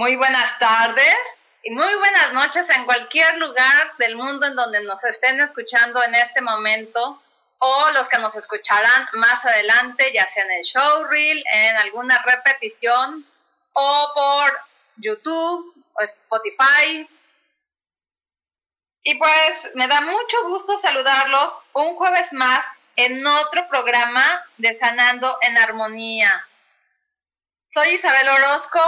Muy buenas tardes y muy buenas noches en cualquier lugar del mundo en donde nos estén escuchando en este momento o los que nos escucharán más adelante, ya sea en el showreel, en alguna repetición o por YouTube o Spotify. Y pues me da mucho gusto saludarlos un jueves más en otro programa de Sanando en Armonía. Soy Isabel Orozco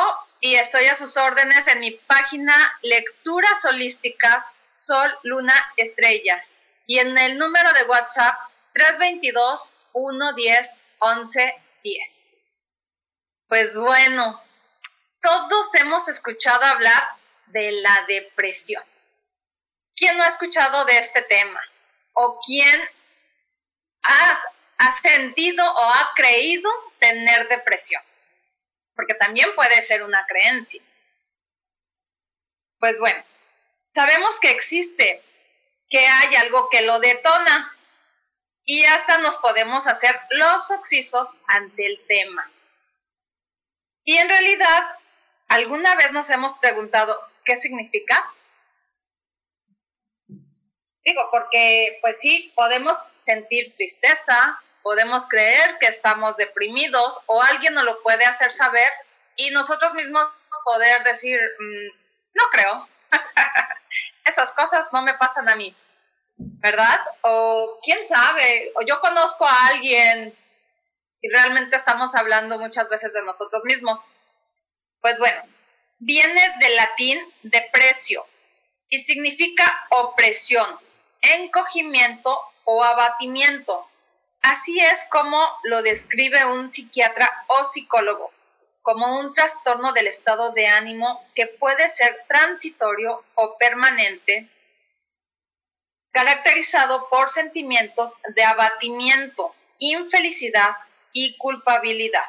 y estoy a sus órdenes en mi página Lecturas Holísticas Sol, Luna, Estrellas y en el número de WhatsApp 322 110 11 10. Pues bueno, todos hemos escuchado hablar de la depresión. ¿Quién no ha escuchado de este tema? ¿O quién ha, ha sentido o ha creído tener depresión? Porque también puede ser una creencia. Pues bueno, sabemos que existe, que hay algo que lo detona y hasta nos podemos hacer los oxisos ante el tema. Y en realidad, ¿alguna vez nos hemos preguntado qué significa? Digo, porque pues sí, podemos sentir tristeza, podemos creer que estamos deprimidos o alguien nos lo puede hacer saber y nosotros mismos poder decir, mm, no creo, esas cosas no me pasan a mí, ¿verdad? O quién sabe, o yo conozco a alguien y realmente estamos hablando muchas veces de nosotros mismos. Pues bueno, viene del latín deprecio y significa opresión, encogimiento o abatimiento. Así es como lo describe un psiquiatra o psicólogo, como un trastorno del estado de ánimo que puede ser transitorio o permanente, caracterizado por sentimientos de abatimiento, infelicidad y culpabilidad,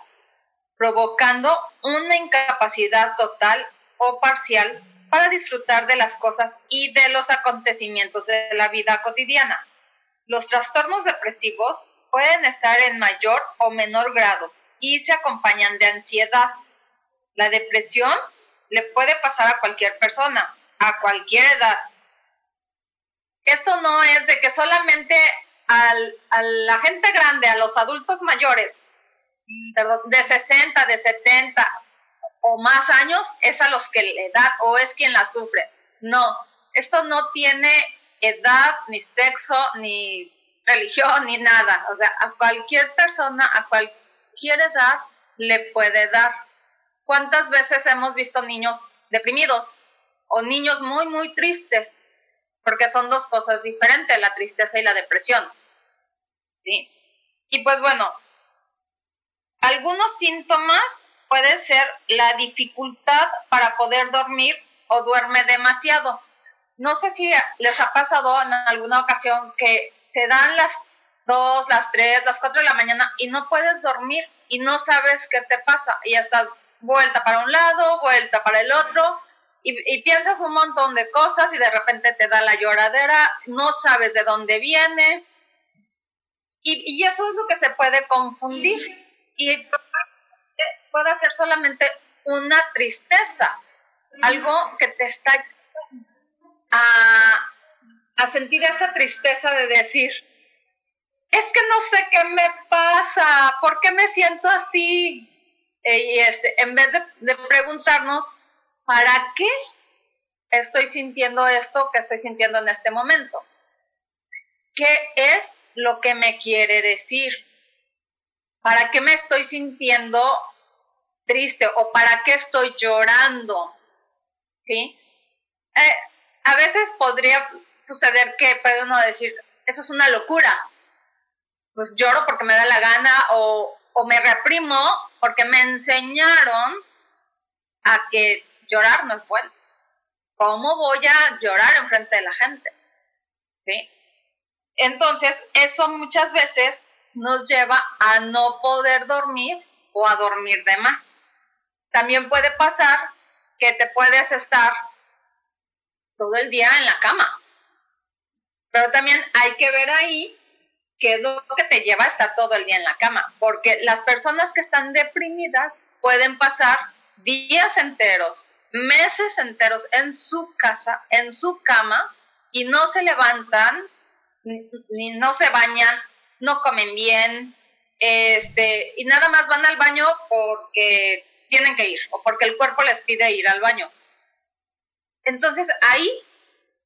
provocando una incapacidad total o parcial para disfrutar de las cosas y de los acontecimientos de la vida cotidiana. Los trastornos depresivos pueden estar en mayor o menor grado y se acompañan de ansiedad. La depresión le puede pasar a cualquier persona, a cualquier edad. Esto no es de que solamente a la gente grande, a los adultos mayores, de 60, de 70 o más años, es a los que la edad o es quien la sufre. No, esto no tiene edad, ni sexo, ni religión ni nada. O sea, a cualquier persona, a cualquier dar, le puede dar. ¿Cuántas veces hemos visto niños deprimidos o niños muy, muy tristes? Porque son dos cosas diferentes, la tristeza y la depresión. ¿Sí? Y pues bueno, algunos síntomas puede ser la dificultad para poder dormir o duerme demasiado. No sé si les ha pasado en alguna ocasión que te dan las 2, las 3, las 4 de la mañana y no puedes dormir y no sabes qué te pasa. Y estás vuelta para un lado, vuelta para el otro y, piensas un montón de cosas y de repente te da la lloradera, no sabes de dónde viene. Y, y eso es lo que se puede confundir. Y puede ser solamente una tristeza, algo que te está a, a sentir esa tristeza de decir, es que no sé qué me pasa, ¿por qué me siento así? Eh, y este, en vez de, preguntarnos, ¿para qué estoy sintiendo esto que estoy sintiendo en este momento? ¿Qué es lo que me quiere decir? ¿Para qué me estoy sintiendo triste o para qué estoy llorando, ¿sí? Eh, a veces podría suceder que puede uno decir, eso es una locura, pues lloro porque me da la gana o, me reprimo porque me enseñaron a que llorar no es bueno. ¿Cómo voy a llorar en frente de la gente? ¿Sí? Entonces, eso muchas veces nos lleva a no poder dormir o a dormir de más. También puede pasar que te puedes estar todo el día en la cama. Pero también hay que ver ahí qué es lo que te lleva a estar todo el día en la cama, porque las personas que están deprimidas pueden pasar días enteros, meses enteros en su casa, en su cama, y no se levantan, ni, no se bañan, no comen bien, este, y nada más van al baño porque tienen que ir o porque el cuerpo les pide ir al baño. Entonces ahí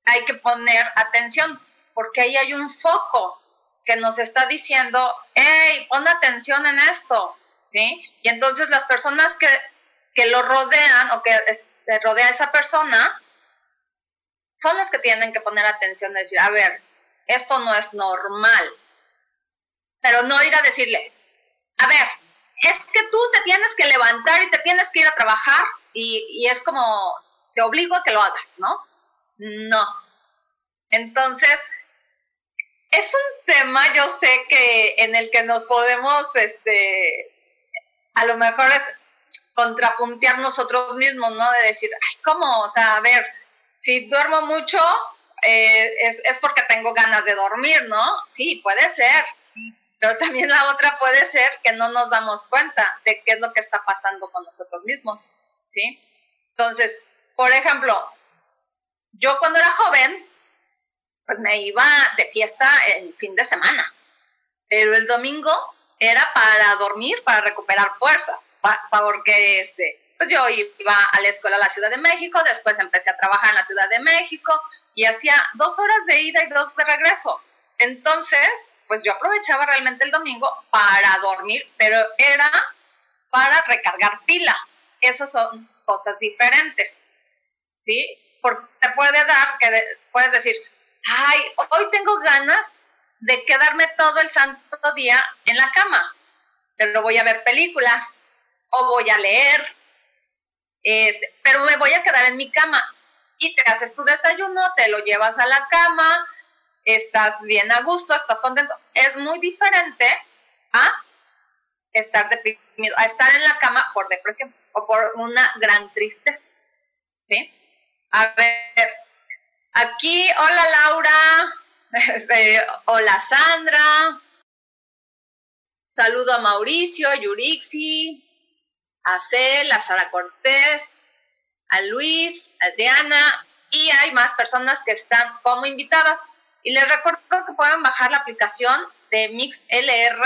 hay que poner atención porque ahí hay un foco que nos está diciendo, hey, pon atención en esto, ¿sí? Y entonces las personas que, que lo rodean o que se rodea a esa persona son las que tienen que poner atención y decir, a ver, esto no es normal. Pero no ir a decirle, a ver, es que tú te tienes que levantar y te tienes que ir a trabajar y, es como, te obligo a que lo hagas, ¿no? No. Entonces, es un tema, yo sé que en el que nos podemos, este, a lo mejor es contrapuntear nosotros mismos, ¿no? De decir, ay, ¿cómo? O sea, a ver, si duermo mucho, eh, es, es porque tengo ganas de dormir, ¿no? Sí, puede ser. Pero también la otra puede ser que no nos damos cuenta de qué es lo que está pasando con nosotros mismos, ¿sí? Entonces, por ejemplo, yo cuando era joven, pues me iba de fiesta el fin de semana, pero el domingo era para dormir, para recuperar fuerzas, porque este, pues yo iba a la escuela a la Ciudad de México, después empecé a trabajar en la Ciudad de México y hacía dos horas de ida y dos de regreso. Entonces, pues yo aprovechaba realmente el domingo para dormir, pero era para recargar pila. Esas son cosas diferentes, ¿sí? Porque te puede dar que puedes decir, ay, hoy tengo ganas de quedarme todo el santo día en la cama, pero voy a ver películas o voy a leer, este, pero me voy a quedar en mi cama y te haces tu desayuno, te lo llevas a la cama, estás bien a gusto, estás contento. Es muy diferente a estar deprimido, a estar en la cama por depresión o por una gran tristeza. ¿Sí? A ver, aquí, hola Laura, este, hola Sandra, saludo a Mauricio, a Yurixi, a Cel, a Sara Cortés, a Luis, a Adriana, y hay más personas que están como invitadas. Y les recuerdo que pueden bajar la aplicación de MixLR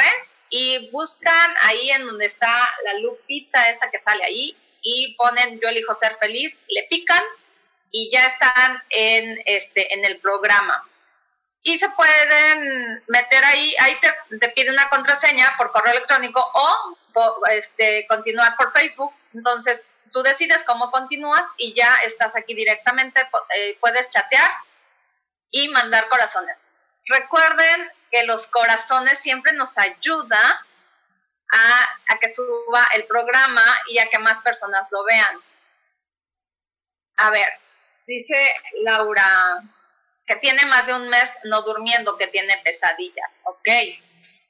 y buscan ahí en donde está la lupita esa que sale ahí y ponen yo elijo ser feliz, le pican y ya están en, este, en el programa. Y se pueden meter ahí, ahí te, te pide una contraseña por correo electrónico o este, continuar por Facebook. Entonces, tú decides cómo continúas y ya estás aquí directamente, eh, puedes chatear y mandar corazones. Recuerden que los corazones siempre nos ayuda a, a, que suba el programa y a que más personas lo vean. A ver, dice Laura que tiene más de un mes no durmiendo, que tiene pesadillas. Ok,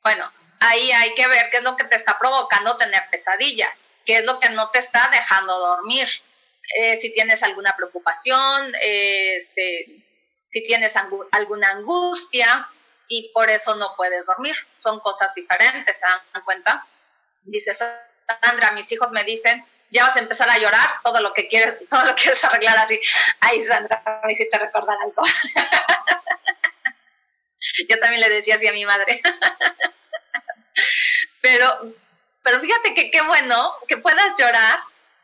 bueno, ahí hay que ver qué es lo que te está provocando tener pesadillas, qué es lo que no te está dejando dormir. Eh, si tienes alguna preocupación, este, si tienes alguna angustia y por eso no puedes dormir. Son cosas diferentes, ¿se dan cuenta? Dice Sandra, mis hijos me dicen, ya vas a empezar a llorar, todo lo que quieres, todo lo que quieres arreglar así. Ay, Sandra, me hiciste recordar algo. Yo también le decía así a mi madre. pero, pero fíjate que qué bueno que puedas llorar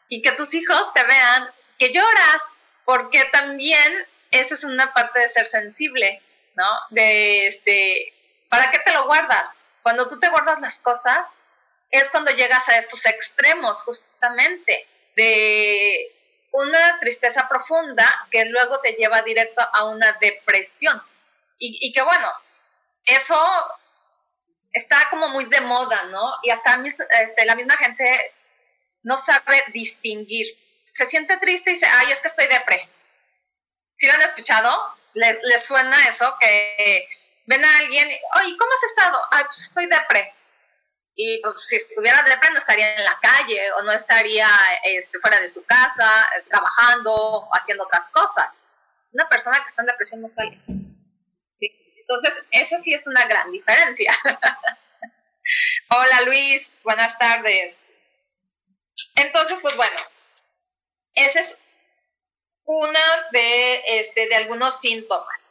y que tus hijos te vean que lloras, porque también esa es una parte de ser sensible, ¿no? De este, ¿para qué te lo guardas? Cuando tú te guardas las cosas, es cuando llegas a estos extremos, justamente, de una tristeza profunda que luego te lleva directo a una depresión. Y, que bueno, eso está como muy de moda, ¿no? Y hasta este, la misma gente no sabe distinguir. Se siente triste y dice, ay, es que estoy depre. ¿Sí lo han escuchado? ¿Les, les suena eso? Que ven a alguien, oye, ¿cómo has estado? Ay, pues estoy depre. Y pues, si estuviera depre no estaría en la calle o no estaría este, fuera de su casa, trabajando o haciendo otras cosas. Una persona que está en depresión no sale. Entonces, esa sí es una gran diferencia. Hola Luis, buenas tardes. Entonces, pues bueno, ese es uno de, este, de algunos síntomas.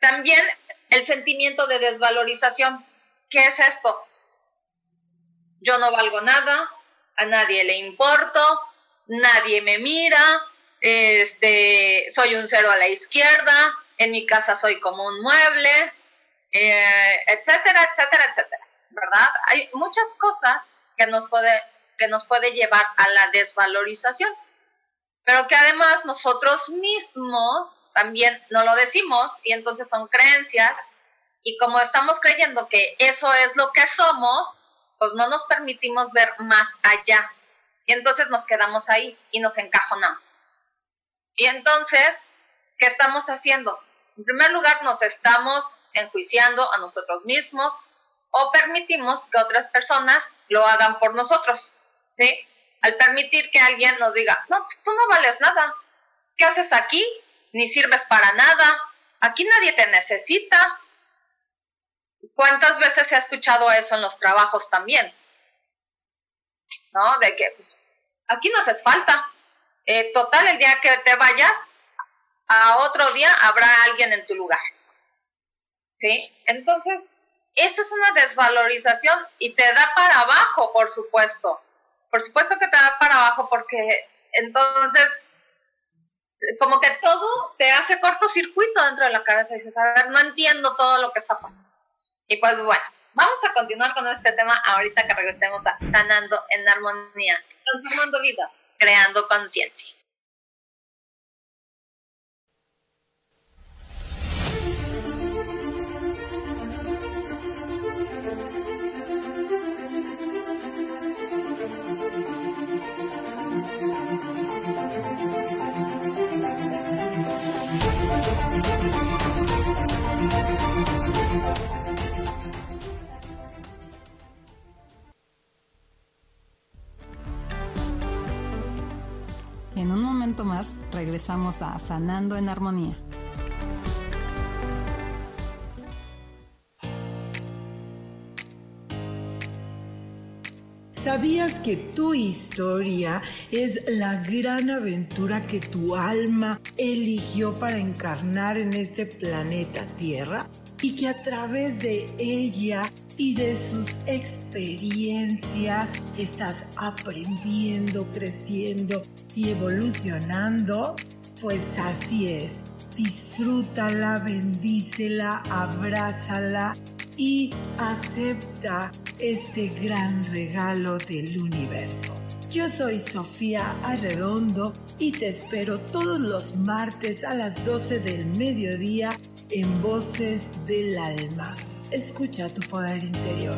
También el sentimiento de desvalorización. ¿Qué es esto? Yo no valgo nada, a nadie le importo, nadie me mira, este, soy un cero a la izquierda, en mi casa soy como un mueble, eh, etcétera, etcétera, etcétera, ¿verdad? Hay muchas cosas que nos, puede, que nos puede llevar a la desvalorización, pero que además nosotros mismos también no lo decimos y entonces son creencias y como estamos creyendo que eso es lo que somos, pues no nos permitimos ver más allá y entonces nos quedamos ahí y nos encajonamos. Y entonces ¿qué estamos haciendo? En primer lugar, nos estamos enjuiciando a nosotros mismos o permitimos que otras personas lo hagan por nosotros, ¿sí? Al permitir que alguien nos diga, no, pues tú no vales nada, ¿qué haces aquí? Ni sirves para nada, aquí nadie te necesita. ¿Cuántas veces se ha escuchado eso en los trabajos también? ¿No? De que, pues, aquí no haces falta. Eh, total, el día que te vayas, a otro día habrá alguien en tu lugar. ¿Sí? Entonces, eso es una desvalorización y te da para abajo, por supuesto. Por supuesto que te da para abajo porque entonces como que todo te hace cortocircuito dentro de la cabeza y dices, a ver, no entiendo todo lo que está pasando. Y pues bueno, vamos a continuar con este tema ahorita que regresemos a sanando en armonía, transformando vidas, creando conciencia. Más regresamos a Sanando en Armonía. ¿Sabías que tu historia es la gran aventura que tu alma eligió para encarnar en este planeta Tierra? Y que a través de ella y de sus experiencias estás aprendiendo, creciendo y evolucionando? Pues así es. Disfrútala, bendícela, abrázala y acepta este gran regalo del universo. Yo soy Sofía Arredondo y te espero todos los martes a las 12 del mediodía en Voces del Alma. Escucha tu poder interior.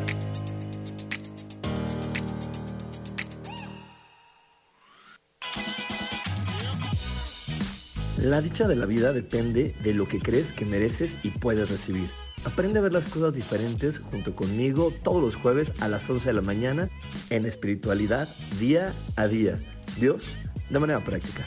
La dicha de la vida depende de lo que crees que mereces y puedes recibir. Aprende a ver las cosas diferentes junto conmigo todos los jueves a las 11 de la mañana en espiritualidad día a día. Dios, de manera práctica.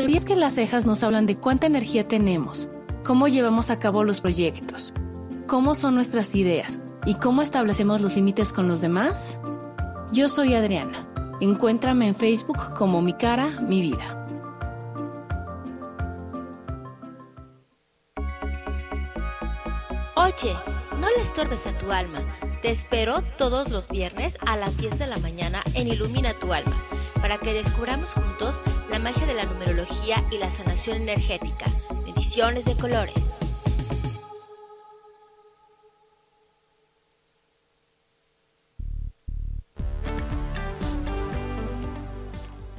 ¿Sabías que las cejas nos hablan de cuánta energía tenemos, cómo llevamos a cabo los proyectos, cómo son nuestras ideas y cómo establecemos los límites con los demás? Yo soy Adriana. Encuéntrame en Facebook como Mi Cara, Mi Vida. Oye, no le estorbes a tu alma. Te espero todos los viernes a las 10 de la mañana en Ilumina tu alma, para que descubramos juntos magia de la numerología y la sanación energética. Mediciones de colores.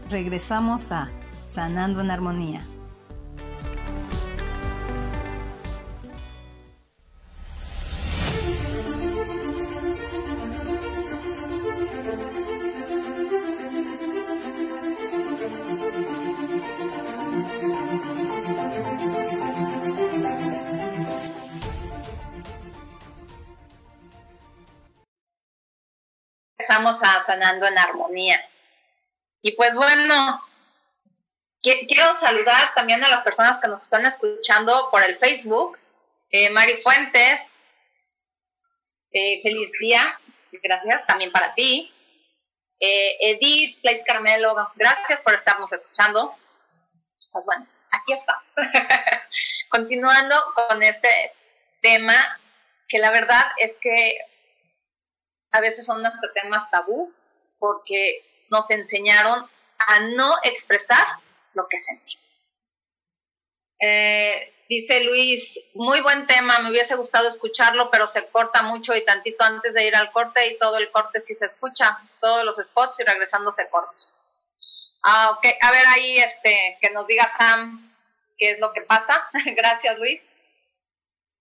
Regresamos a Sanando en Armonía. Estamos Sanando en Armonía. Y pues bueno, quiero saludar también a las personas que nos están escuchando por el Facebook. Eh, Mari Fuentes, eh, feliz día, gracias también para ti. Eh, Edith, Place Carmelo, gracias por estarnos escuchando. Pues bueno, aquí estamos. Continuando con este tema, que la verdad es que a veces son nuestros temas tabú, porque nos enseñaron a no expresar lo que sentimos. Eh, dice Luis, muy buen tema, me hubiese gustado escucharlo, pero se corta mucho y tantito antes de ir al corte y todo el corte sí se escucha, todos los spots y regresando se corta. Ah, ok, a ver ahí este, que nos diga Sam qué es lo que pasa. Gracias Luis.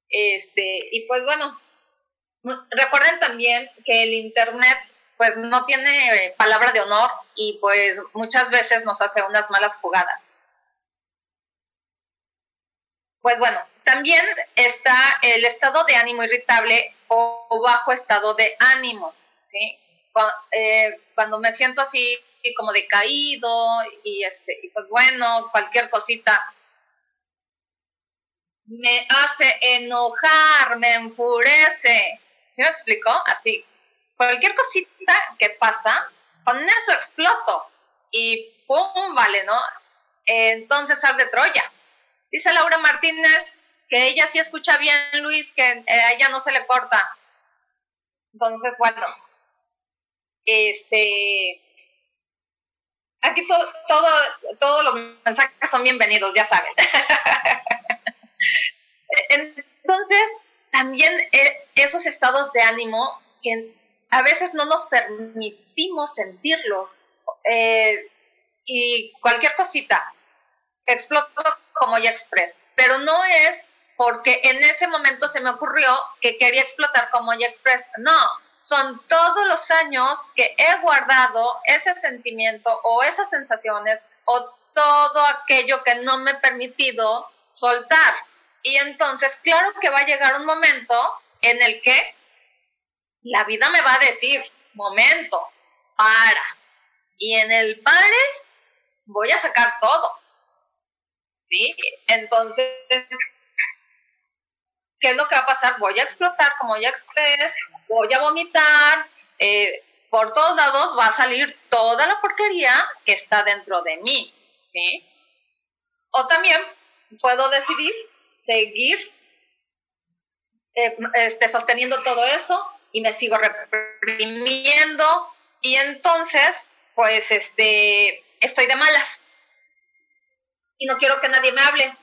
Este, y pues bueno, recuerden también que el Internet pues no tiene eh, palabra de honor y pues muchas veces nos hace unas malas jugadas. Pues bueno, también está el estado de ánimo irritable o bajo estado de ánimo, ¿sí? Eh, cuando me siento así como decaído y este y pues bueno, cualquier cosita me hace enojar, me enfurece. ¿Sí me explicó? Así, cualquier cosita que pasa, con eso exploto y ¡pum! Vale, ¿no? Entonces de Troya. Dice Laura Martínez que ella sí escucha bien, Luis, que eh, a ella no se le corta. Entonces, bueno, este, aquí todo, todos los mensajes son bienvenidos, ya saben. Entonces, también eh, esos estados de ánimo que a veces no nos permitimos sentirlos eh, y cualquier cosita exploto como ya express, pero no es porque en ese momento se me ocurrió que quería explotar como ya express, no, son todos los años que he guardado ese sentimiento o esas sensaciones o todo aquello que no me he permitido soltar. Y entonces, claro que va a llegar un momento en el que la vida me va a decir, momento, para. Y en el pare voy a sacar todo. ¿Sí? Entonces, ¿qué es lo que va a pasar? Voy a explotar como ya express, voy a vomitar, eh, por todos lados va a salir toda la porquería que está dentro de mí, ¿sí? O también puedo decidir seguir eh, este, sosteniendo todo eso y me sigo reprimiendo y entonces pues este estoy de malas. y no quiero que nadie me hable.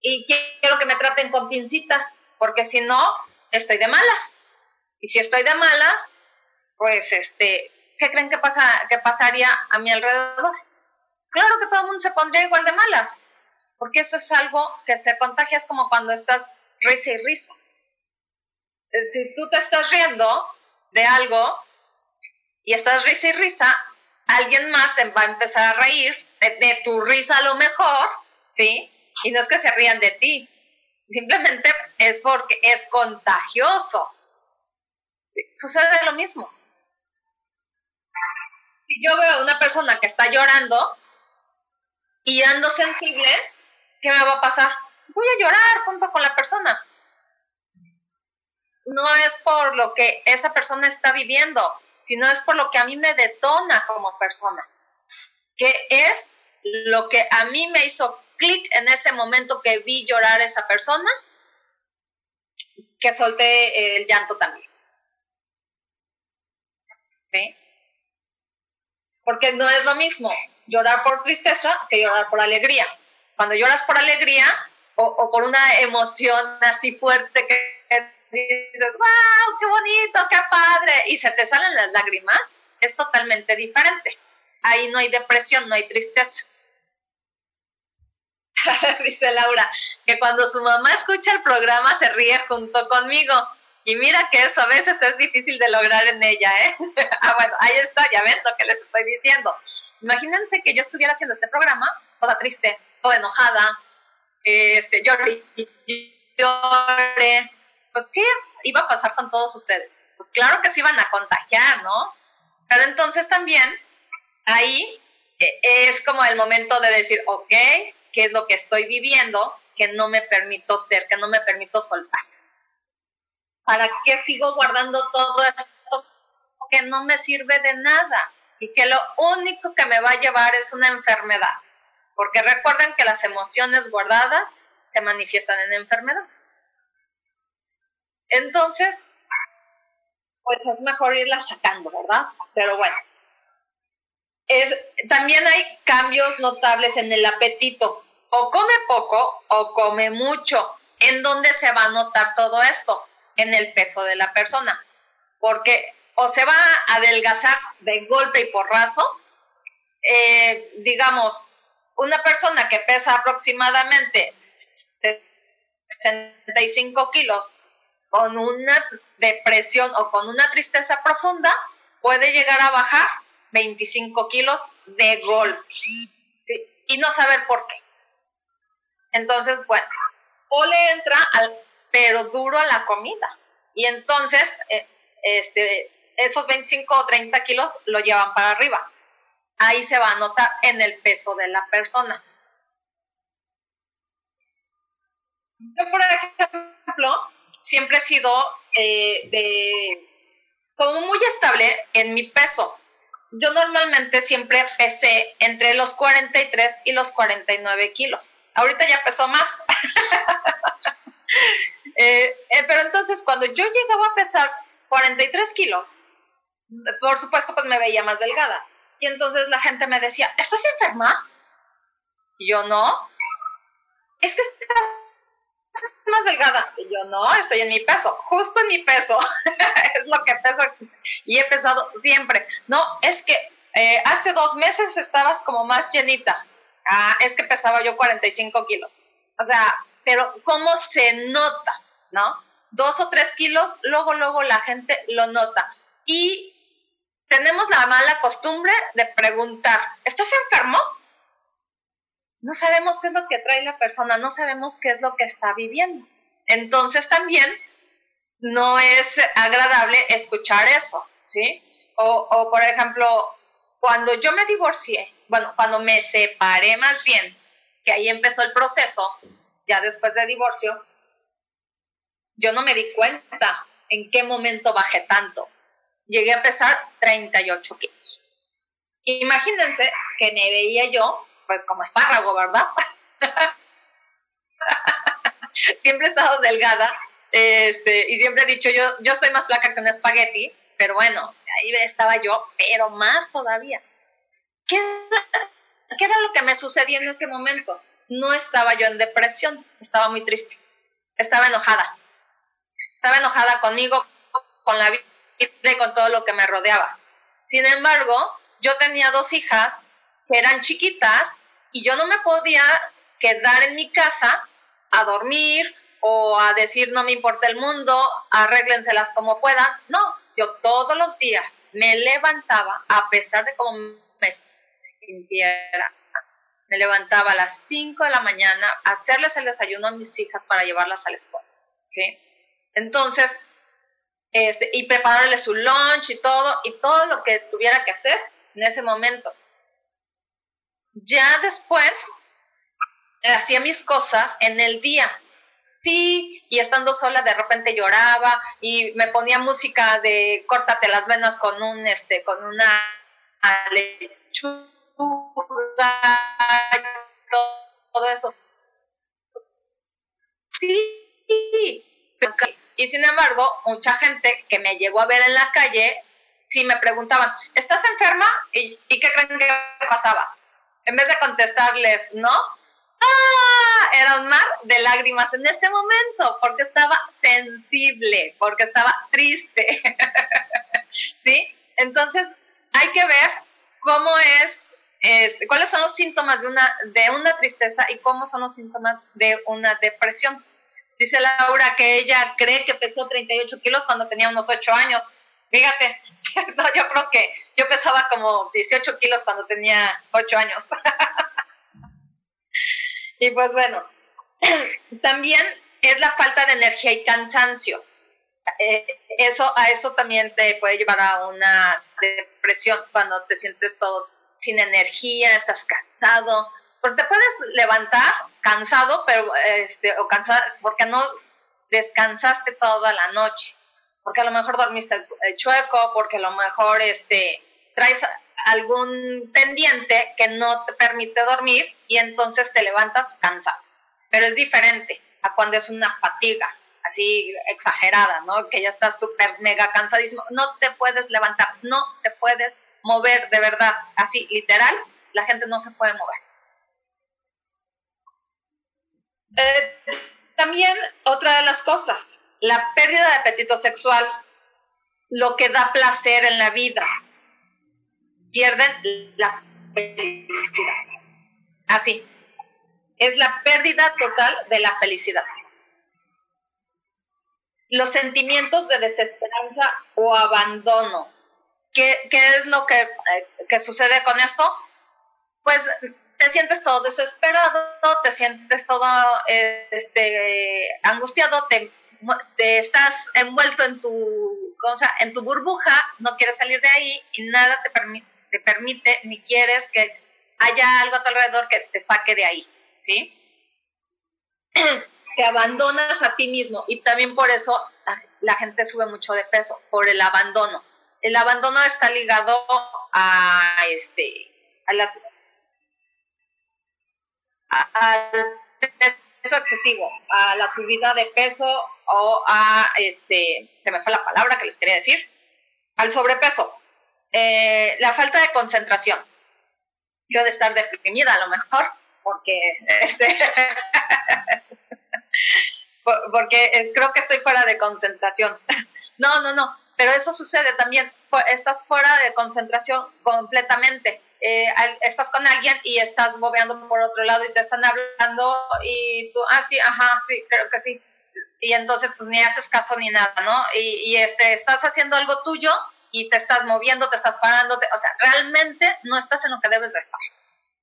Y quiero que me traten con pincitas, porque si no, estoy de malas. Y si estoy de malas, pues, este, ¿qué creen que, pasa, que pasaría a mi alrededor? Claro que todo el mundo se pondría igual de malas, porque eso es algo que se contagia, es como cuando estás risa y risa. Eh, si tú te estás riendo de algo y estás risa y risa, alguien más va a empezar a reír de, tu risa a lo mejor, ¿sí? Y no es que se rían de ti, simplemente es porque es contagioso. Sucede lo mismo. Si yo veo a una persona que está llorando y ando sensible, ¿qué me va a pasar? Voy a llorar junto con la persona. No es por lo que esa persona está viviendo, sino es por lo que a mí me detona como persona. ¿Qué es lo que a mí me hizo clic en ese momento que vi llorar a esa persona? Que solté el llanto también. Porque no es lo mismo llorar por tristeza que llorar por alegría. Cuando lloras por alegría o, por una emoción así fuerte que dices, wow, qué bonito, qué padre, y se te salen las lágrimas, es totalmente diferente. Ahí no hay depresión, no hay tristeza. Dice Laura, que cuando su mamá escucha el programa se ríe junto conmigo. Y mira que eso a veces es difícil de lograr en ella, ¿eh? ah, bueno, ahí está, ya ven lo que les estoy diciendo. Imagínense que yo estuviera haciendo este programa toda triste, enojada, este, lloré, lloré. Pues, ¿qué iba a pasar con todos ustedes? Pues claro que se iban a contagiar, ¿no? Pero entonces también ahí eh, es como el momento de decir, ok, ¿qué es lo que estoy viviendo que no me permito ser, que no me permito soltar? ¿Para qué sigo guardando todo esto que no me sirve de nada? Y que lo único que me va a llevar es una enfermedad. Porque recuerden que las emociones guardadas se manifiestan en enfermedades. Entonces, pues es mejor irlas sacando, ¿verdad? Pero bueno, también hay cambios notables en el apetito. O come poco o come mucho. ¿En dónde se va a notar todo esto? en el peso de la persona, porque o se va a adelgazar de golpe y porrazo, eh, digamos, una persona que pesa aproximadamente 65 kilos con una depresión o con una tristeza profunda, puede llegar a bajar 25 kilos de golpe y no saber por qué. Entonces, bueno, o le entra al pero duro a la comida. Y entonces, eh, este, esos 25 o 30 kilos lo llevan para arriba. Ahí se va a notar en el peso de la persona. Yo, por ejemplo, siempre he sido eh, de, como muy estable en mi peso. Yo normalmente siempre pesé entre los 43 y los 49 kilos. Ahorita ya pesó más. Eh, eh, pero entonces cuando yo llegaba a pesar 43 kilos, por supuesto pues me veía más delgada. Y entonces la gente me decía, ¿estás enferma? Y yo no. Es que estás más delgada. Y yo no, estoy en mi peso, justo en mi peso. es lo que peso y he pesado siempre. No, es que eh, hace dos meses estabas como más llenita. Ah, es que pesaba yo 45 kilos. O sea, pero ¿cómo se nota? ¿no? Dos o tres kilos, luego, luego la gente lo nota. Y tenemos la mala costumbre de preguntar, ¿estás enfermo? No sabemos qué es lo que trae la persona, no sabemos qué es lo que está viviendo. Entonces también no es agradable escuchar eso, ¿sí? O, o por ejemplo, cuando yo me divorcié, bueno, cuando me separé más bien, que ahí empezó el proceso, ya después de divorcio, yo no me di cuenta en qué momento bajé tanto. Llegué a pesar 38 kilos. Imagínense que me veía yo, pues como espárrago, ¿verdad? siempre he estado delgada este, y siempre he dicho yo, yo estoy más flaca que un espagueti, pero bueno, ahí estaba yo, pero más todavía. ¿Qué ¿qué era lo que me sucedía en ese momento? No estaba yo en depresión, estaba muy triste, estaba enojada. Estaba enojada conmigo, con la vida y con todo lo que me rodeaba. Sin embargo, yo tenía dos hijas que eran chiquitas y yo no me podía quedar en mi casa a dormir o a decir no me importa el mundo, arréglenselas como puedan. No, yo todos los días me levantaba, a pesar de cómo me sintiera, me levantaba a las 5 de la mañana a hacerles el desayuno a mis hijas para llevarlas a la escuela. ¿sí? Entonces, este, y prepararles su lunch y todo, y todo lo que tuviera que hacer en ese momento. Ya después, hacía mis cosas en el día. Sí, y estando sola de repente lloraba y me ponía música de córtate las venas con un este con una lechuga todo eso. Sí, y sin embargo, mucha gente que me llegó a ver en la calle, sí me preguntaban, ¿estás enferma? ¿Y, qué creen que pasaba? En vez de contestarles, ¿no? ¡Ah! Era un mar de lágrimas en ese momento, porque estaba sensible, porque estaba triste. ¿Sí? Entonces, hay que ver cómo es, este, cuáles son los síntomas de una, de una tristeza y cómo son los síntomas de una depresión. Dice Laura que ella cree que pesó 38 kilos cuando tenía unos 8 años. Fíjate, yo creo que yo pesaba como 18 kilos cuando tenía 8 años. y pues bueno, también es la falta de energía y cansancio. Eh, eso, a eso también te puede llevar a una depresión cuando te sientes todo sin energía, estás cansado, porque te puedes levantar cansado, pero este, o cansado, porque no descansaste toda la noche, porque a lo mejor dormiste chueco, porque a lo mejor este, traes algún pendiente que no te permite dormir y entonces te levantas cansado. Pero es diferente a cuando es una fatiga así exagerada, ¿no? Que ya estás súper mega cansadísimo. No te puedes levantar, no te puedes mover de verdad, así literal, la gente no se puede mover. Eh, también otra de las cosas, la pérdida de apetito sexual, lo que da placer en la vida. Pierden la felicidad. Así, es la pérdida total de la felicidad. Los sentimientos de desesperanza o abandono. ¿Qué, es lo que, eh, que sucede con esto? Pues te sientes todo desesperado, te sientes todo este, angustiado, te, estás envuelto en tu, en tu burbuja, no quieres salir de ahí y nada te, permite, te permite ni quieres que haya algo a tu alrededor que te saque de ahí, ¿sí? te abandonas a ti mismo y también por eso la gente sube mucho de peso, por el abandono. El abandono está ligado a, este, a las al peso excesivo, a la subida de peso o a, este, se me fue la palabra que les quería decir, al sobrepeso, eh, la falta de concentración. Yo de estar deprimida a lo mejor, porque, este, porque eh, creo que estoy fuera de concentración. No, no, no, pero eso sucede también, estás fuera de concentración completamente. Eh, estás con alguien y estás bobeando por otro lado y te están hablando y tú, ah, sí, ajá, sí, creo que sí. Y entonces pues ni haces caso ni nada, ¿no? Y, este, estás haciendo algo tuyo y te estás moviendo, te estás parando, o sea, realmente no estás en lo que debes de estar.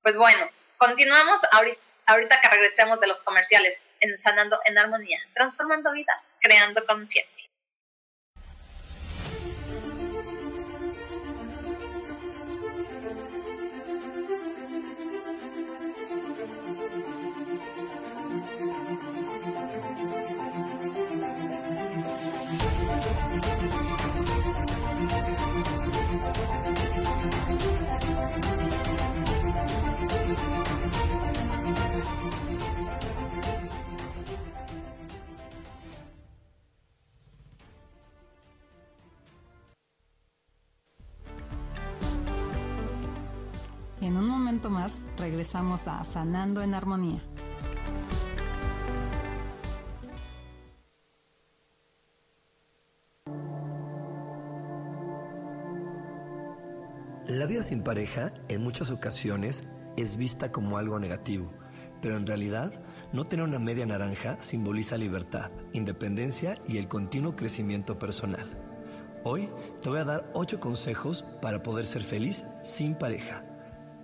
Pues bueno, continuamos ahorita, ahorita que regresemos de los comerciales en Sanando en Armonía, transformando vidas, creando conciencia. Más regresamos a Sanando en Armonía. La vida sin pareja en muchas ocasiones es vista como algo negativo, pero en realidad no tener una media naranja simboliza libertad, independencia y el continuo crecimiento personal. Hoy te voy a dar 8 consejos para poder ser feliz sin pareja.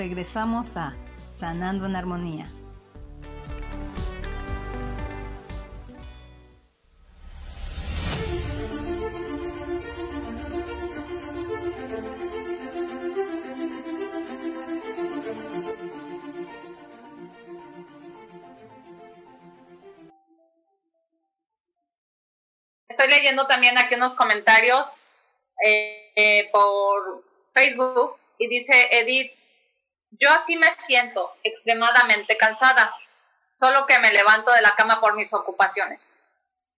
Regresamos a Sanando en Armonía. Estoy leyendo también aquí unos comentarios eh, eh, por Facebook y dice Edith, yo así me siento extremadamente cansada, solo que me levanto de la cama por mis ocupaciones.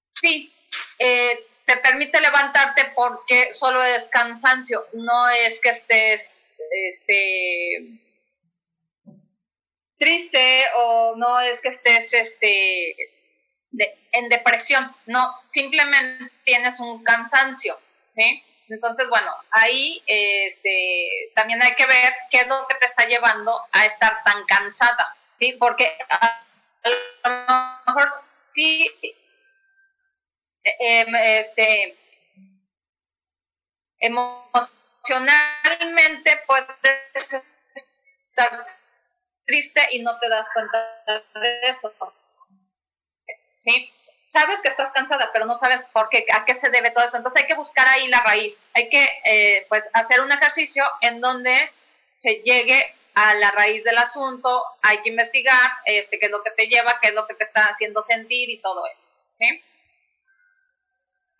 Sí, eh, te permite levantarte porque solo es cansancio, no es que estés este, triste o no es que estés este, en depresión, no, simplemente tienes un cansancio, ¿sí? Entonces, bueno, ahí este, también hay que ver qué es lo que te está llevando a estar tan cansada, ¿sí? Porque a, lo mejor sí, em, este, emocionalmente puedes estar triste y no te das cuenta de eso, ¿sí? Sabes que estás cansada, pero no sabes por qué, a qué se debe todo eso. Entonces hay que buscar ahí la raíz. Hay que, eh, pues, hacer un ejercicio en donde se llegue a la raíz del asunto. Hay que investigar, este, qué es lo que te lleva, qué es lo que te está haciendo sentir y todo eso, ¿sí?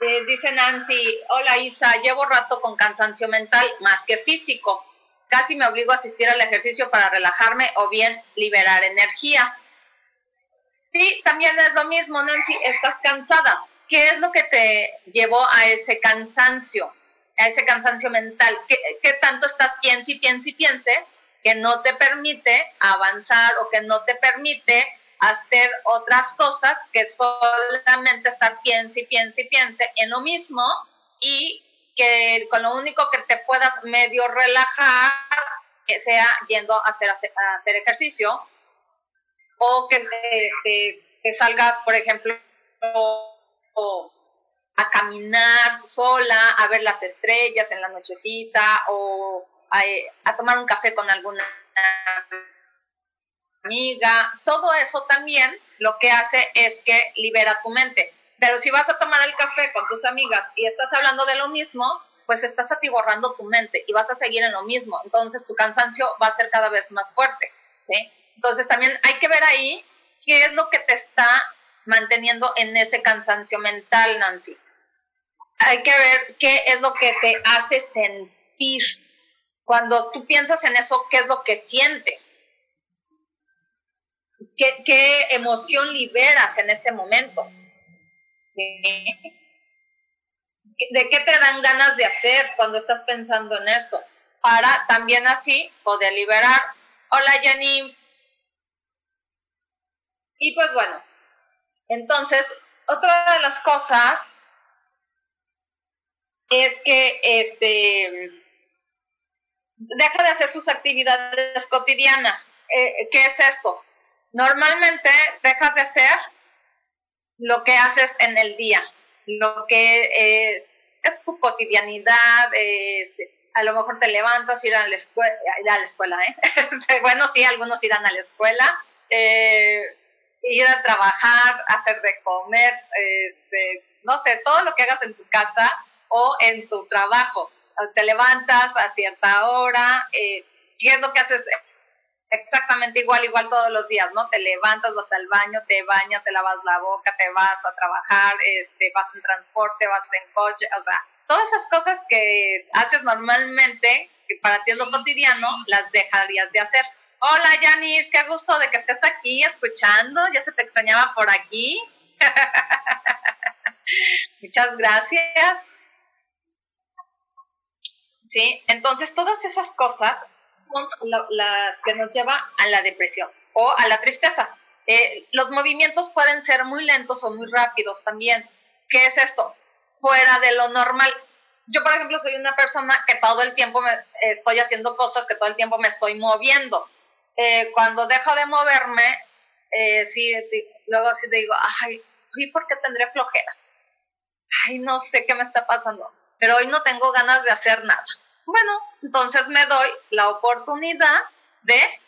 Eh, dice Nancy, hola Isa, llevo rato con cansancio mental más que físico. Casi me obligo a asistir al ejercicio para relajarme o bien liberar energía. Sí, también es lo mismo, Nancy, estás cansada. ¿Qué es lo que te llevó a ese cansancio, a ese cansancio mental? ¿Qué, tanto estás piense piense piense que no te permite avanzar o que no te permite hacer otras cosas que solamente estar piense piense piense en lo mismo y que con lo único que te puedas medio relajar que sea yendo a hacer, a hacer ejercicio o que, te, salgas, por ejemplo, a caminar sola, a ver las estrellas en la nochecita o a, tomar un café con alguna amiga. Todo eso también lo que hace es que libera tu mente. Pero si vas a tomar el café con tus amigas y estás hablando de lo mismo, pues estás atiborrando tu mente y vas a seguir en lo mismo. Entonces tu cansancio va a ser cada vez más fuerte, ¿sí? Entonces también hay que ver ahí qué es lo que te está manteniendo en ese cansancio mental, Nancy. Hay que ver qué es lo que te hace sentir. Cuando tú piensas en eso, ¿qué es lo que sientes? ¿Qué, qué emoción liberas en ese momento? ¿De qué te dan ganas de hacer cuando estás pensando en eso? Para también así poder liberar. Hola, Jenny. Y pues bueno, entonces, otra de las cosas es que este deja de hacer sus actividades cotidianas. Eh, ¿Qué es esto? Normalmente dejas de hacer lo que haces en el día, lo que es, es tu cotidianidad, este, a lo mejor te levantas, ir a la escuela, ir a la escuela ¿eh? bueno, sí, algunos irán a la escuela, eh, ir a trabajar, hacer de comer, este, no sé, todo lo que hagas en tu casa o en tu trabajo. Te levantas a cierta hora, eh, ¿qué es lo que haces? Exactamente igual, igual todos los días, ¿no? Te levantas, vas al baño, te bañas, te lavas la boca, te vas a trabajar, este, vas en transporte, vas en coche, o sea, todas esas cosas que haces normalmente, que para ti es lo cotidiano, las dejarías de hacer. Hola, Yanis, qué gusto de que estés aquí escuchando. Ya se te extrañaba por aquí. Muchas gracias. Sí, entonces todas esas cosas son las que nos llevan a la depresión o a la tristeza. Eh, los movimientos pueden ser muy lentos o muy rápidos también. ¿Qué es esto? Fuera de lo normal. Yo, por ejemplo, soy una persona que todo el tiempo me estoy haciendo cosas, que todo el tiempo me estoy moviendo. Eh, cuando dejo de moverme, eh, sí, luego sí digo, ay, ¿y por qué tendré flojera? Ay, no sé qué me está pasando, pero hoy no tengo ganas de hacer nada. Bueno, entonces me doy la oportunidad de,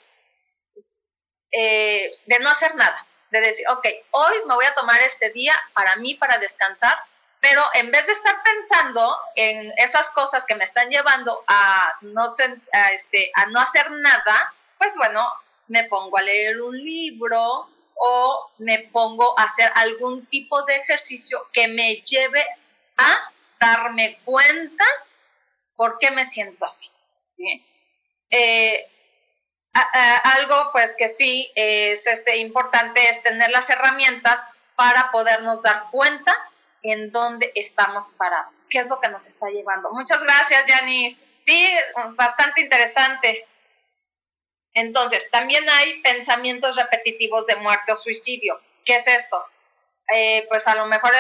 eh, de no hacer nada, de decir, ok, hoy me voy a tomar este día para mí, para descansar, pero en vez de estar pensando en esas cosas que me están llevando a no, este, a no hacer nada, pues bueno, me pongo a leer un libro o me pongo a hacer algún tipo de ejercicio que me lleve a darme cuenta por qué me siento así. Eh, algo pues que sí es este, importante es tener las herramientas para podernos dar cuenta en dónde estamos parados, qué es lo que nos está llevando. Muchas gracias, Janice. Sí, bastante interesante. Entonces, también hay pensamientos repetitivos de muerte o suicidio. ¿Qué es esto? Eh, pues a lo mejor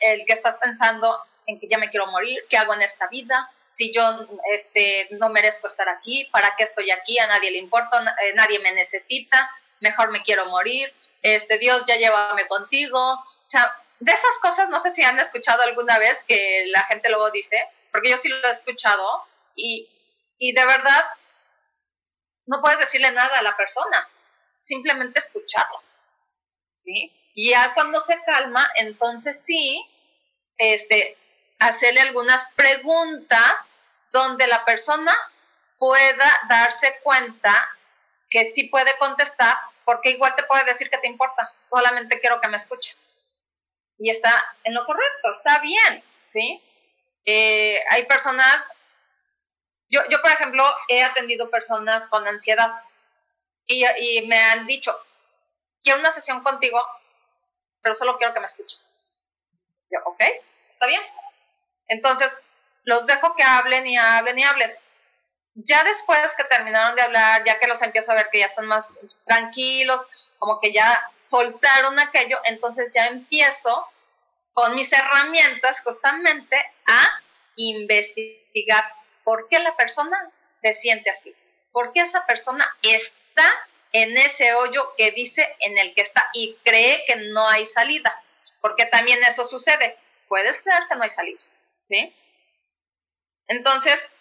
el, que estás pensando en que ya me quiero morir, ¿qué hago en esta vida? Si yo este, no merezco estar aquí, ¿para qué estoy aquí? A nadie le importa, eh, nadie me necesita, mejor me quiero morir, este, Dios ya llévame contigo. O sea, de esas cosas no sé si han escuchado alguna vez que la gente luego dice, porque yo sí lo he escuchado y, y de verdad no puedes decirle nada a la persona, simplemente escucharlo. ¿Sí? Y ya cuando se calma, entonces sí, este, hacerle algunas preguntas donde la persona pueda darse cuenta que sí puede contestar, porque igual te puede decir que te importa, solamente quiero que me escuches. Y está en lo correcto, está bien, ¿sí? Eh, hay personas yo, yo, por ejemplo, he atendido personas con ansiedad y, me han dicho, quiero una sesión contigo pero solo quiero que me escuches. Yo, ok, está bien. Entonces, los dejo que hablen y hablen y hablen. Ya después que terminaron de hablar, ya que los empiezo a ver que ya están más tranquilos, como que ya soltaron aquello, entonces ya empiezo con mis herramientas justamente a investigar por qué la persona se siente así, por qué esa persona está en ese hoyo que dice en el que está y cree que no hay salida, porque también eso sucede. Puedes creer que no hay salida, ¿sí? Entonces,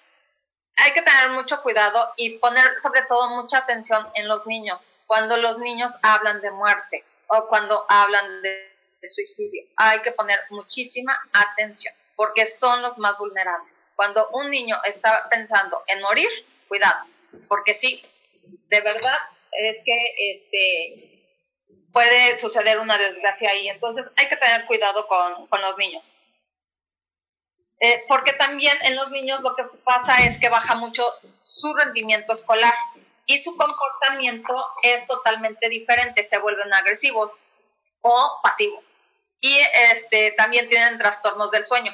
hay que tener mucho cuidado y poner sobre todo mucha atención en los niños, cuando los niños hablan de muerte o cuando hablan de, suicidio. Hay que poner muchísima atención porque son los más vulnerables. Cuando un niño está pensando en morir, cuidado, porque sí, de verdad es que este, puede suceder una desgracia ahí. Entonces hay que tener cuidado con, con los niños. Eh, porque también en los niños lo que pasa es que baja mucho su rendimiento escolar y su comportamiento es totalmente diferente, se vuelven agresivos o pasivos. Y este, también tienen trastornos del sueño.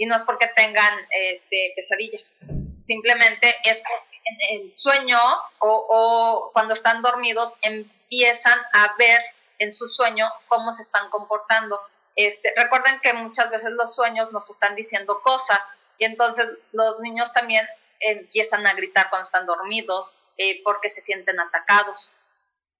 Y no es porque tengan este, pesadillas, simplemente es en el sueño o, o cuando están dormidos empiezan a ver en su sueño cómo se están comportando. Este, recuerden que muchas veces los sueños nos están diciendo cosas y entonces los niños también empiezan a gritar cuando están dormidos eh, porque se sienten atacados.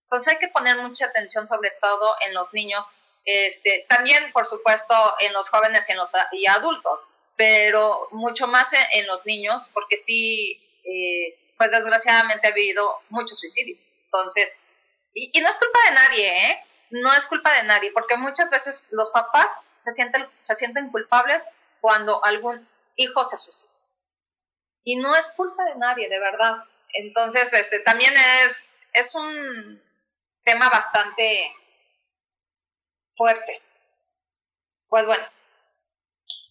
Entonces hay que poner mucha atención sobre todo en los niños, este, también por supuesto en los jóvenes y en los y adultos, pero mucho más en, los niños porque sí, eh, pues desgraciadamente ha habido mucho suicidio. Entonces, y, no es culpa de nadie, ¿eh? No es culpa de nadie, porque muchas veces los papás se sienten, se sienten culpables cuando algún hijo se suicida. Y no es culpa de nadie, de verdad. Entonces, este, también es, es un tema bastante fuerte. Pues bueno,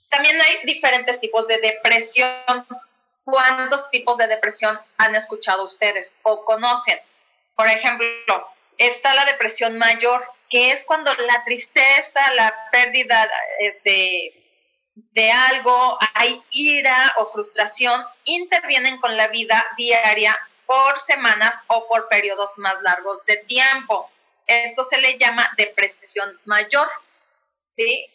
también hay diferentes tipos de depresión. ¿Cuántos tipos de depresión han escuchado ustedes o conocen? Por ejemplo, está la depresión mayor, que es cuando la tristeza, la pérdida este, de algo, hay ira o frustración, intervienen con la vida diaria por semanas o por periodos más largos de tiempo. Esto se le llama depresión mayor, ¿sí?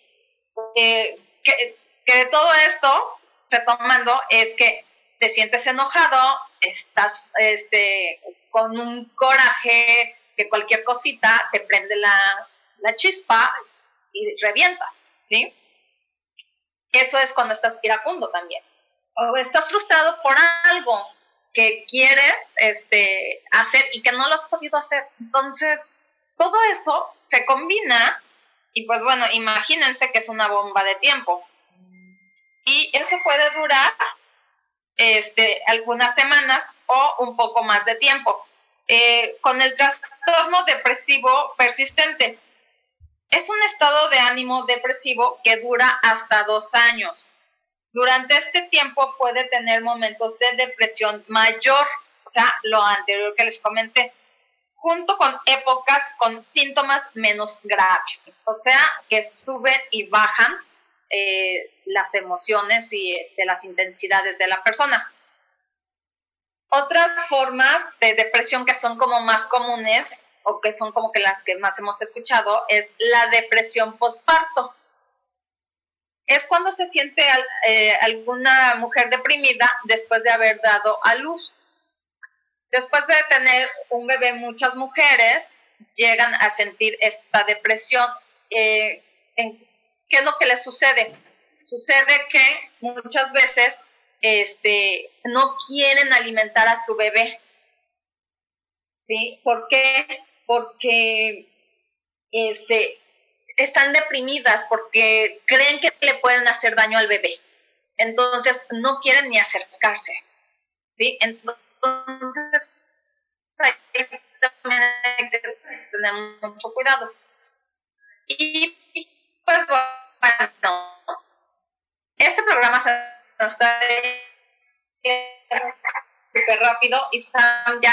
Eh, que, que de todo esto, retomando, es que te sientes enojado, estás este, con un coraje, que cualquier cosita te prende la, chispa y revientas, ¿sí? Eso es cuando estás iracundo también. O estás frustrado por algo que quieres este, hacer y que no lo has podido hacer. Entonces, todo eso se combina y pues bueno, imagínense que es una bomba de tiempo. Y eso puede durar este, algunas semanas o un poco más de tiempo. Eh, con el trastorno depresivo persistente. Es un estado de ánimo depresivo que dura hasta dos años. Durante este tiempo puede tener momentos de depresión mayor, o sea, lo anterior que les comenté, junto con épocas con síntomas menos graves, o sea, que suben y bajan eh, las emociones y este, las intensidades de la persona. Otras formas de depresión que son como más comunes o que son como que las que más hemos escuchado es la depresión postparto. Es cuando se siente eh, alguna mujer deprimida después de haber dado a luz. Después de tener un bebé, muchas mujeres llegan a sentir esta depresión. Eh, ¿Qué es lo que les sucede? Sucede que muchas veces este, no quieren alimentar a su bebé. ¿Sí? ¿Por qué? Porque este, están deprimidas, porque creen que le pueden hacer daño al bebé. Entonces, no quieren ni acercarse. ¿Sí? Entonces, también hay que tener mucho cuidado. Y pues bueno, este programa se está súper rápido y Sam ya.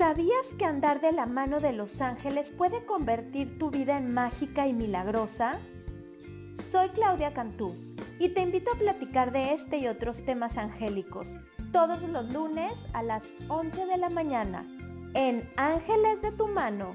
¿Sabías que andar de la mano de los ángeles puede convertir tu vida en mágica y milagrosa? Soy Claudia Cantú y te invito a platicar de este y otros temas angélicos todos los lunes a las 11 de la mañana en Ángeles de tu mano.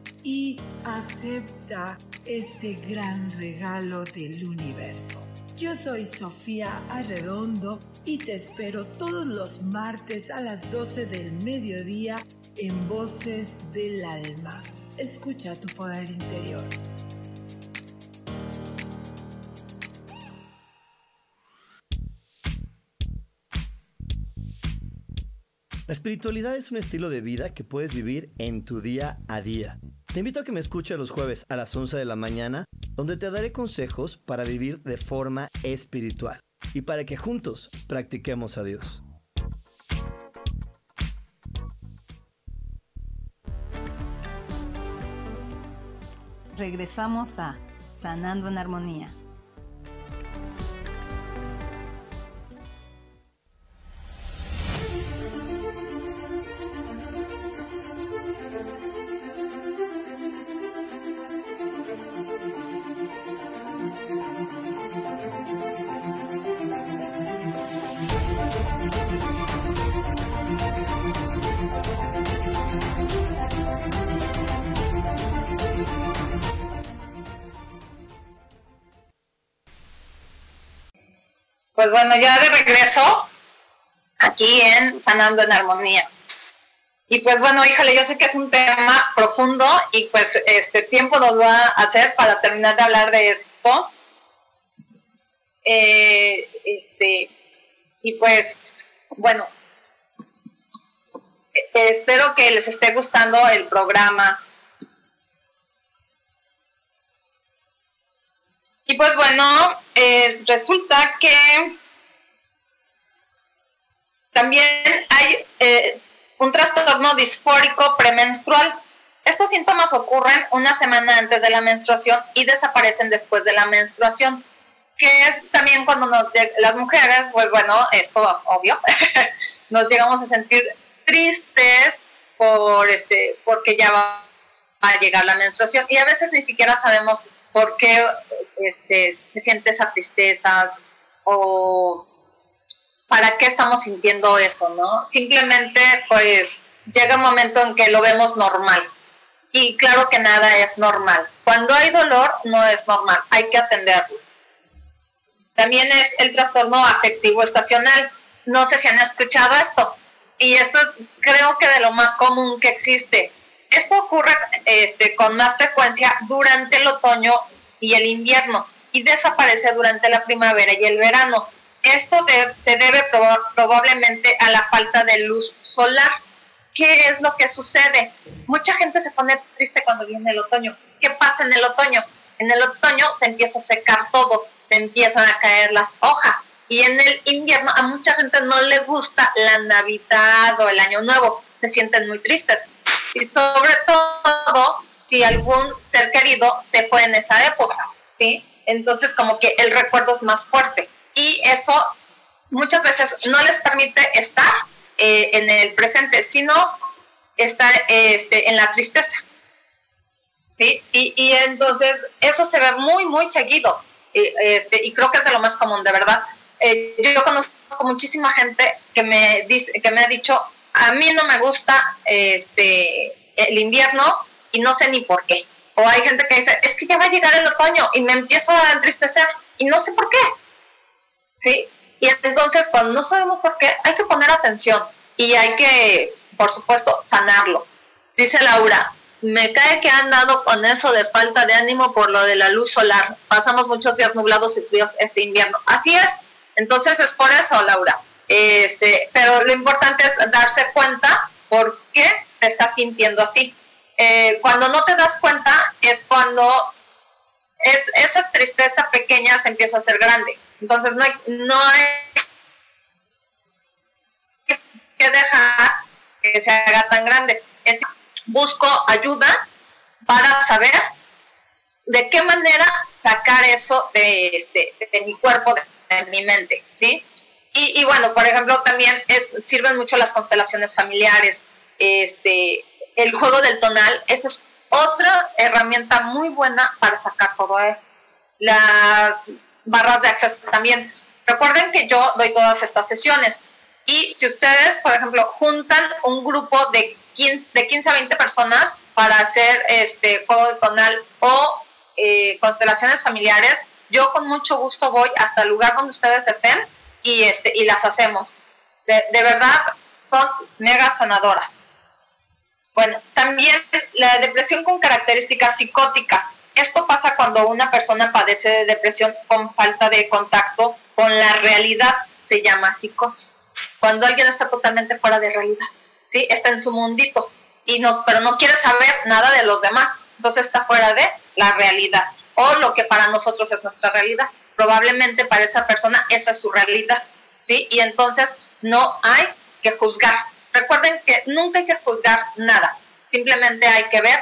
y acepta este gran regalo del universo. Yo soy Sofía Arredondo y te espero todos los martes a las 12 del mediodía en Voces del Alma. Escucha tu poder interior. La espiritualidad es un estilo de vida que puedes vivir en tu día a día. Te invito a que me escuches los jueves a las 11 de la mañana, donde te daré consejos para vivir de forma espiritual y para que juntos practiquemos a Dios. Regresamos a Sanando en Armonía. Pues bueno, ya de regreso aquí en Sanando en Armonía. Y pues bueno, híjole, yo sé que es un tema profundo y pues este tiempo nos va a hacer para terminar de hablar de esto. Eh, este, y pues, bueno, eh, espero que les esté gustando el programa. Y pues bueno, eh, resulta que también hay un trastorno disfórico premenstrual. Estos síntomas ocurren una semana antes de la menstruación y desaparecen después de la menstruación, que es también cuando las mujeres, pues bueno, esto es obvio, nos llegamos a sentir tristes por este, porque ya va a llegar la menstruación y a veces ni siquiera sabemos por qué este, se siente esa tristeza o para qué estamos sintiendo eso, ¿no? Simplemente pues llega un momento en que lo vemos normal y claro que nada es normal. Cuando hay dolor no es normal, hay que atenderlo. También es el trastorno afectivo estacional. No sé si han escuchado esto. Y esto es creo que de lo más común que existe. Esto ocurre este, con más frecuencia durante el otoño y el invierno y desaparece durante la primavera y el verano. Esto se debe probablemente a la falta de luz solar. ¿Qué es lo que sucede? Mucha gente se pone triste cuando viene el otoño. ¿Qué pasa en el otoño? En el otoño se empieza a secar todo, se empiezan a caer las hojas. Y en el invierno a mucha gente no le gusta la Navidad o el Año Nuevo, se sienten muy tristes. Y sobre todo si algún ser querido se fue en esa época, ¿sí? Entonces como que el recuerdo es más fuerte y eso muchas veces no les permite estar eh, en el presente, sino estar este, en la tristeza. ¿Sí? Y, y, entonces eso se ve muy, muy seguido. Y, este, y creo que es de lo más común, de verdad. Eh, yo conozco muchísima gente que me, dice, que me ha dicho, a mí no me gusta este, el invierno y no sé ni por qué. O hay gente que dice, es que ya va a llegar el otoño y me empiezo a entristecer y no sé por qué. ¿Sí? Y entonces, cuando no sabemos por qué, hay que poner atención y hay que, por supuesto, sanarlo. Dice Laura, me cae que han dado con eso de falta de ánimo por lo de la luz solar. Pasamos muchos días nublados y fríos este invierno. Así es. Entonces es por eso, Laura. Este, pero lo importante es darse cuenta por qué te estás sintiendo así. Eh, cuando no te das cuenta es cuando es, esa tristeza pequeña se empieza a hacer grande. Entonces no hay, no hay que dejar que se haga tan grande. Es, busco ayuda para saber de qué manera sacar eso de, este, de mi cuerpo, de, mi mente, ¿sí? Y, y, bueno, por ejemplo, también es, sirven mucho las constelaciones familiares, este, el juego del tonal, eso es otra herramienta muy buena para sacar todo esto. Las barras de acceso también. Recuerden que yo doy todas estas sesiones y si ustedes, por ejemplo, juntan un grupo de 15, de 15 a 20 personas para hacer este juego de tonal o eh, constelaciones familiares, yo con mucho gusto voy hasta el lugar donde ustedes estén y, este, y las hacemos. De, de verdad, son mega sanadoras. Bueno, también la depresión con características psicóticas. Esto pasa cuando una persona padece de depresión con falta de contacto con la realidad, se llama psicosis. Cuando alguien está totalmente fuera de realidad, ¿sí? Está en su mundito, y no, pero no quiere saber nada de los demás, entonces está fuera de la realidad, o lo que para nosotros es nuestra realidad. Probablemente para esa persona esa es su realidad, ¿sí? Y entonces no hay que juzgar, Recuerden que nunca hay que juzgar nada, simplemente hay que ver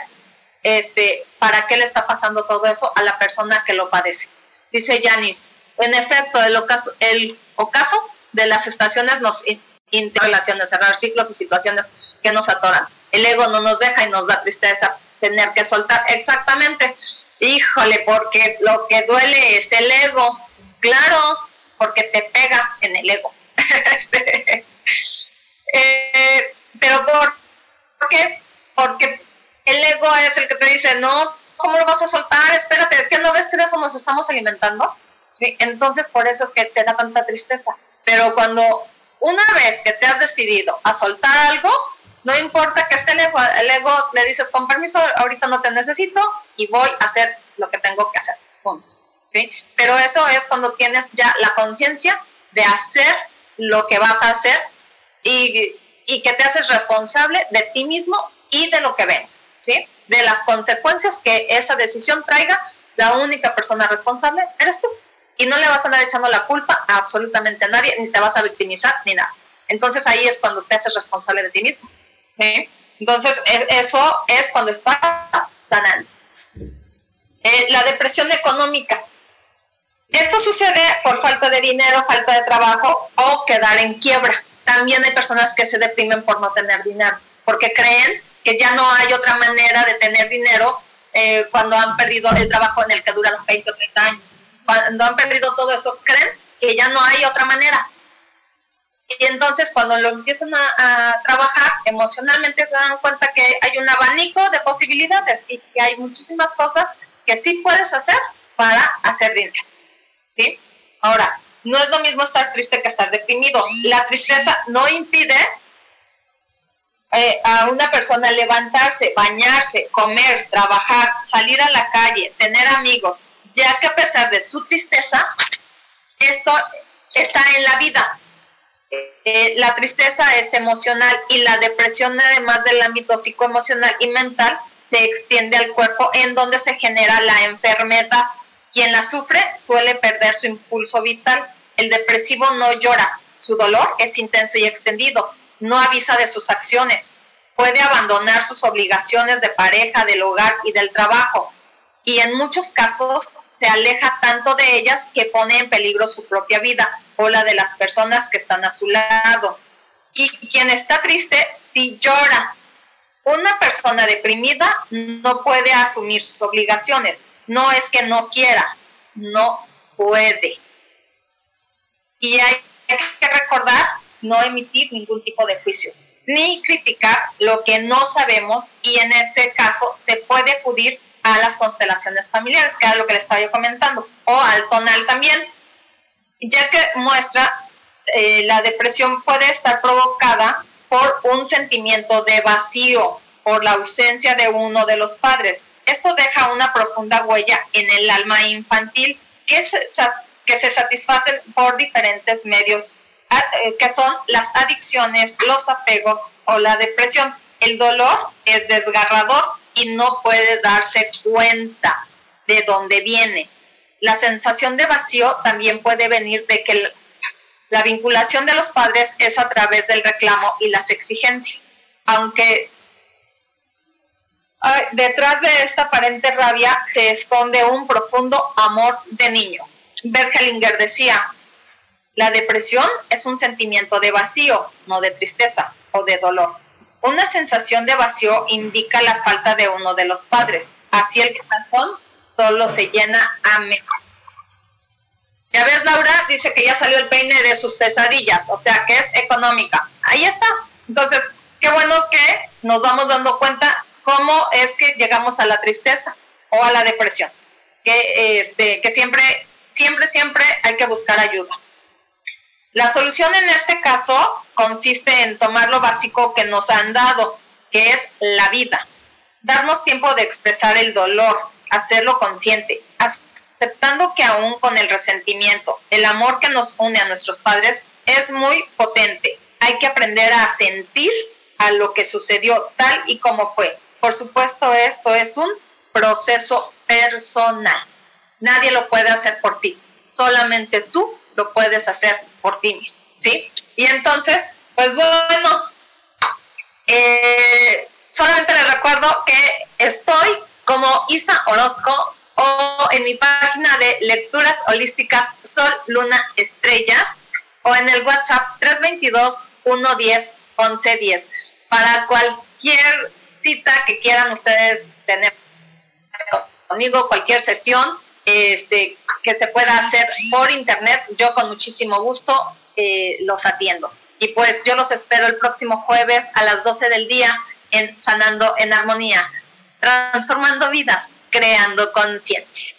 este, para qué le está pasando todo eso a la persona que lo padece. Dice Yanis, en efecto, el ocaso, de las estaciones nos interrelaciones, cerrar ciclos y situaciones que nos atoran. El ego no nos deja y nos da tristeza tener que soltar. Exactamente. Híjole, porque lo que duele es el ego. Claro, porque te pega en el ego. Eh, pero ¿por, qué? Porque el ego es el que te dice, no, ¿cómo lo vas a soltar? Espérate, ¿qué no ves que de eso nos estamos alimentando? ¿Sí? Entonces, por eso es que te da tanta tristeza. Pero cuando una vez que te has decidido a soltar algo, no importa que esté el ego, el ego le dices, con permiso, ahorita no te necesito y voy a hacer lo que tengo que hacer. Punto. ¿Sí? Pero eso es cuando tienes ya la conciencia de hacer lo que vas a hacer y, y que te haces responsable de ti mismo y de lo que ven, ¿sí? De las consecuencias que esa decisión traiga, la única persona responsable eres tú. Y no le vas a andar echando la culpa a absolutamente nadie, ni te vas a victimizar, ni nada. Entonces ahí es cuando te haces responsable de ti mismo, ¿sí? Entonces e, eso es cuando estás sanando. Eh, la depresión económica. Esto sucede por falta de dinero, falta de trabajo o quedar en quiebra también hay personas que se deprimen por no tener dinero, porque creen que ya no hay otra manera de tener dinero eh, cuando han perdido el trabajo en el que duran 20 o 30 años. Cuando han perdido todo eso, creen que ya no hay otra manera. Y entonces cuando lo empiezan a, a, trabajar emocionalmente se dan cuenta que hay un abanico de posibilidades y que hay muchísimas cosas que sí puedes hacer para hacer dinero. ¿Sí? Ahora, no es lo mismo estar triste que estar deprimido. La tristeza no impide eh, a una persona levantarse, bañarse, comer, trabajar, salir a la calle, tener amigos, ya que a pesar de su tristeza, esto está en la vida. Eh, la tristeza es emocional y la depresión, además del ámbito psicoemocional y mental, se extiende al cuerpo en donde se genera la enfermedad. Quien la sufre suele perder su impulso vital. El depresivo no llora, su dolor es intenso y extendido, no avisa de sus acciones. puede abandonar sus obligaciones de pareja, del hogar y del trabajo. Y en muchos casos se aleja tanto de ellas que pone en peligro su propia vida o la de las personas que están a su lado. Y quien está triste, sí llora. Una persona deprimida no puede asumir sus obligaciones. No es que no quiera, no puede. Y hay que recordar no emitir ningún tipo de juicio ni criticar lo que no sabemos y en ese caso se puede acudir a las constelaciones familiares, que era lo que le estaba yo comentando, o al tonal también, ya que muestra eh, la depresión puede estar provocada por un sentimiento de vacío, por la ausencia de uno de los padres. Esto deja una profunda huella en el alma infantil que se, que se satisfacen por diferentes medios eh, que son las adicciones, los apegos o la depresión. El dolor es desgarrador y no puede darse cuenta de dónde viene. La sensación de vacío también puede venir de que la vinculación de los padres es a través del reclamo y las exigencias. Aunque detrás de esta aparente rabia se esconde un profundo amor de niño. Bergelinger decía, la depresión es un sentimiento de vacío, no de tristeza o de dolor. Una sensación de vacío indica la falta de uno de los padres. Así el corazón solo se llena a. Ya ves, Laura dice que ya salió el peine de sus pesadillas, o sea que es económica. Ahí está. Entonces, qué bueno que nos vamos dando cuenta cómo es que llegamos a la tristeza o a la depresión. Que, este, que siempre, siempre, siempre hay que buscar ayuda. La solución en este caso consiste en tomar lo básico que nos han dado, que es la vida. Darnos tiempo de expresar el dolor, hacerlo consciente, aceptando que aún con el resentimiento, el amor que nos une a nuestros padres es muy potente. Hay que aprender a sentir a lo que sucedió tal y como fue. Por supuesto, esto es un proceso personal. Nadie lo puede hacer por ti. Solamente tú lo puedes hacer por ti mismo, ¿sí? Y entonces, pues bueno, eh, solamente les recuerdo que estoy como Isa Orozco o en mi página de lecturas holísticas Sol, Luna, Estrellas o en el WhatsApp 322 110 1110 para cualquier cita que quieran ustedes tener conmigo, cualquier sesión, este, que se pueda hacer por internet, yo con muchísimo gusto eh, los atiendo. Y pues yo los espero el próximo jueves a las 12 del día en Sanando en Armonía, transformando vidas, creando conciencia.